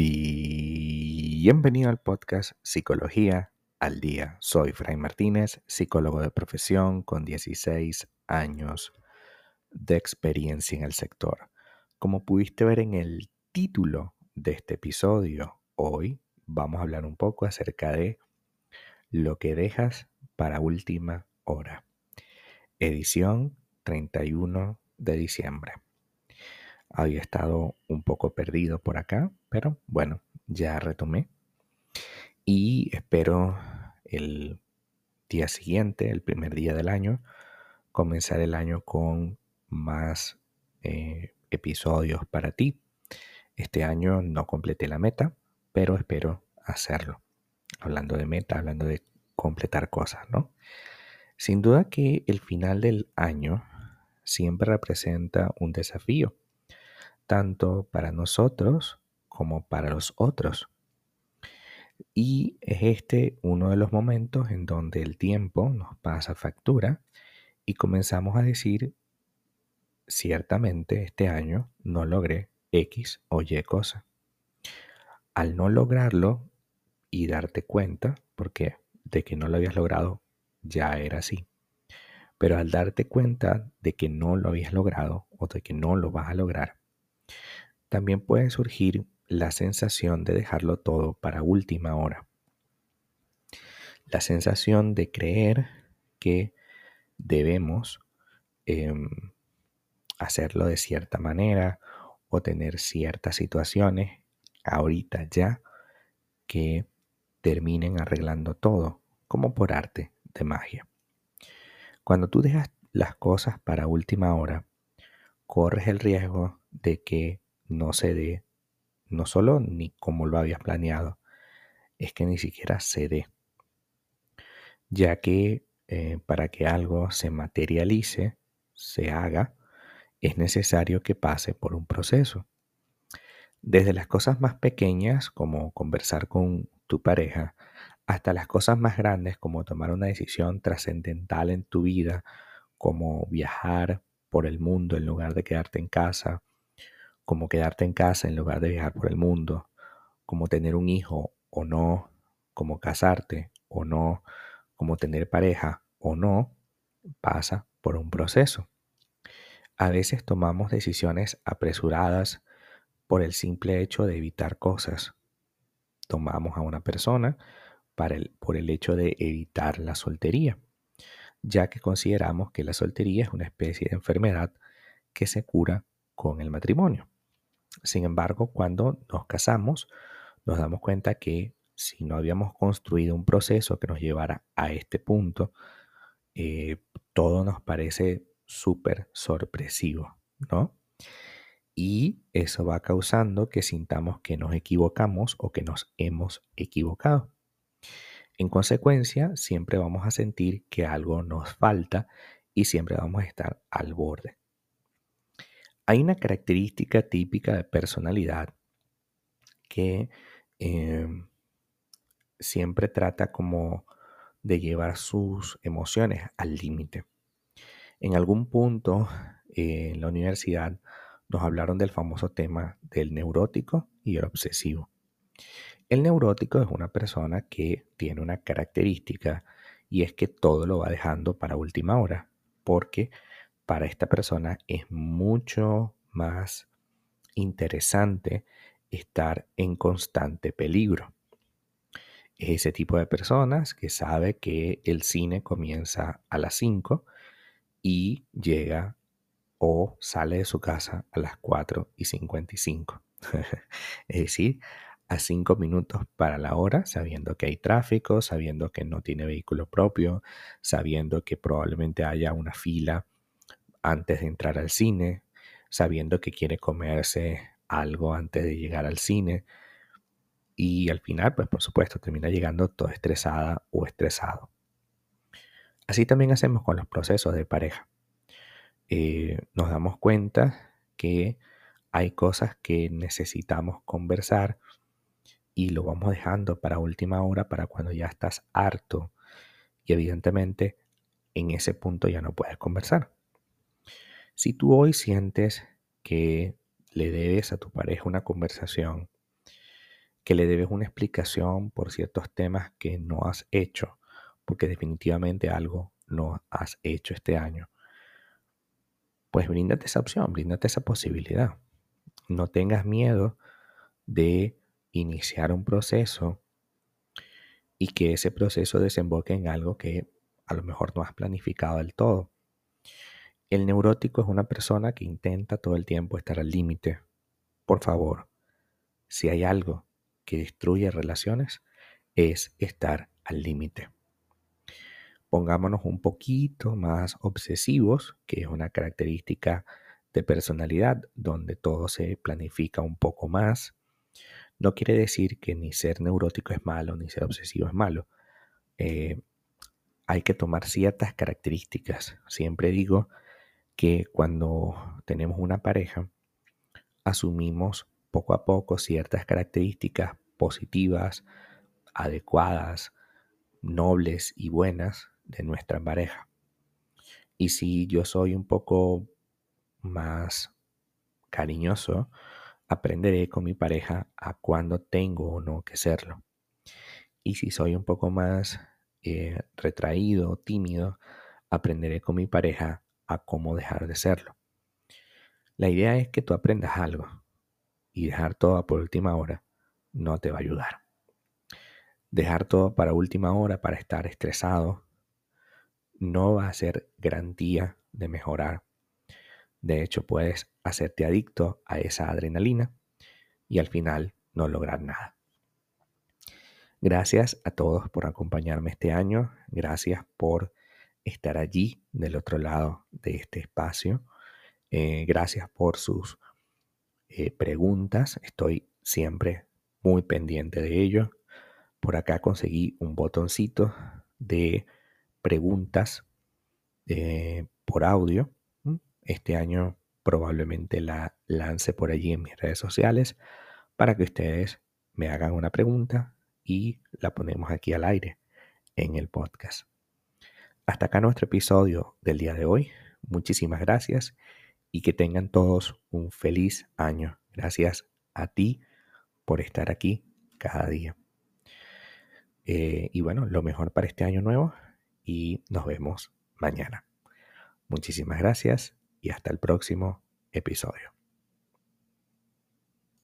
Bienvenido al podcast Psicología al Día. Soy Fray Martínez, psicólogo de profesión con 16 años de experiencia en el sector. Como pudiste ver en el título de este episodio, hoy vamos a hablar un poco acerca de lo que dejas para última hora. Edición 31 de diciembre. Había estado un poco perdido por acá, pero bueno, ya retomé. Y espero el día siguiente, el primer día del año, comenzar el año con más eh, episodios para ti. Este año no completé la meta, pero espero hacerlo. Hablando de meta, hablando de completar cosas, ¿no? Sin duda que el final del año siempre representa un desafío tanto para nosotros como para los otros. Y es este uno de los momentos en donde el tiempo nos pasa factura y comenzamos a decir, ciertamente este año no logré X o Y cosa. Al no lograrlo y darte cuenta, porque de que no lo habías logrado ya era así, pero al darte cuenta de que no lo habías logrado o de que no lo vas a lograr, también puede surgir la sensación de dejarlo todo para última hora. La sensación de creer que debemos em, hacerlo de cierta manera o tener ciertas situaciones ahorita ya que terminen arreglando todo, como por arte de magia. Cuando tú dejas las cosas para última hora, corres el riesgo de que no se dé, no solo ni como lo habías planeado, es que ni siquiera se dé. Ya que eh, para que algo se materialice, se haga, es necesario que pase por un proceso. Desde las cosas más pequeñas, como conversar con tu pareja, hasta las cosas más grandes, como tomar una decisión trascendental en tu vida, como viajar por el mundo en lugar de quedarte en casa, como quedarte en casa en lugar de viajar por el mundo, como tener un hijo o no, como casarte o no, como tener pareja o no, pasa por un proceso. A veces tomamos decisiones apresuradas por el simple hecho de evitar cosas. Tomamos a una persona por el hecho de evitar la soltería, ya que consideramos que la soltería es una especie de enfermedad que se cura con el matrimonio. Sin embargo, cuando nos casamos, nos damos cuenta que si no habíamos construido un proceso que nos llevara a este punto, eh, todo nos parece súper sorpresivo, ¿no? Y eso va causando que sintamos que nos equivocamos o que nos hemos equivocado. En consecuencia, siempre vamos a sentir que algo nos falta y siempre vamos a estar al borde. Hay una característica típica de personalidad que em, siempre trata como de llevar sus emociones al límite. En algún punto eh, en la universidad nos hablaron del famoso tema del neurótico y el obsesivo. El neurótico es una persona que tiene una característica y es que todo lo va dejando para última hora, porque para esta persona es mucho más interesante estar en constante peligro. Es ese tipo de personas que sabe que el cine comienza a las 5 y llega o sale de su casa a las 4 y 55. es decir, a 5 minutos para la hora, sabiendo que hay tráfico, sabiendo que no tiene vehículo propio, sabiendo que probablemente haya una fila antes de entrar al cine, sabiendo que quiere comerse algo antes de llegar al cine. Y al final, pues por supuesto, termina llegando todo estresada o estresado. Así también hacemos con los procesos de pareja. Eh, nos damos cuenta que hay cosas que necesitamos conversar y lo vamos dejando para última hora, para cuando ya estás harto. Y evidentemente en ese punto ya no puedes conversar. Si tú hoy sientes que le debes a tu pareja una conversación, que le debes una explicación por ciertos temas que no has hecho, porque definitivamente algo no has hecho este año, pues bríndate esa opción, bríndate esa posibilidad. No tengas miedo de iniciar un proceso y que ese proceso desemboque en algo que a lo mejor no has planificado del todo. El neurótico es una persona que intenta todo el tiempo estar al límite. Por favor, si hay algo que destruye relaciones, es estar al límite. Pongámonos un poquito más obsesivos, que es una característica de personalidad donde todo se planifica un poco más. No quiere decir que ni ser neurótico es malo, ni ser obsesivo es malo. Eh, hay que tomar ciertas características. Siempre digo que cuando tenemos una pareja, asumimos poco a poco ciertas características positivas, adecuadas, nobles y buenas de nuestra pareja. Y si yo soy un poco más cariñoso, aprenderé con mi pareja a cuándo tengo o no que serlo. Y si soy un poco más eh, retraído, tímido, aprenderé con mi pareja a cómo dejar de serlo. La idea es que tú aprendas algo y dejar todo por última hora no te va a ayudar. Dejar todo para última hora para estar estresado no va a ser garantía de mejorar. De hecho, puedes hacerte adicto a esa adrenalina y al final no lograr nada. Gracias a todos por acompañarme este año. Gracias por estar allí del otro lado de este espacio. Eh, gracias por sus eh, preguntas. Estoy siempre muy pendiente de ello. Por acá conseguí un botoncito de preguntas eh, por audio. Este año probablemente la lance por allí en mis redes sociales para que ustedes me hagan una pregunta y la ponemos aquí al aire en el podcast. Hasta acá nuestro episodio del día de hoy. Muchísimas gracias y que tengan todos un feliz año. Gracias a ti por estar aquí cada día. Eh, y bueno, lo mejor para este año nuevo y nos vemos mañana. Muchísimas gracias y hasta el próximo episodio.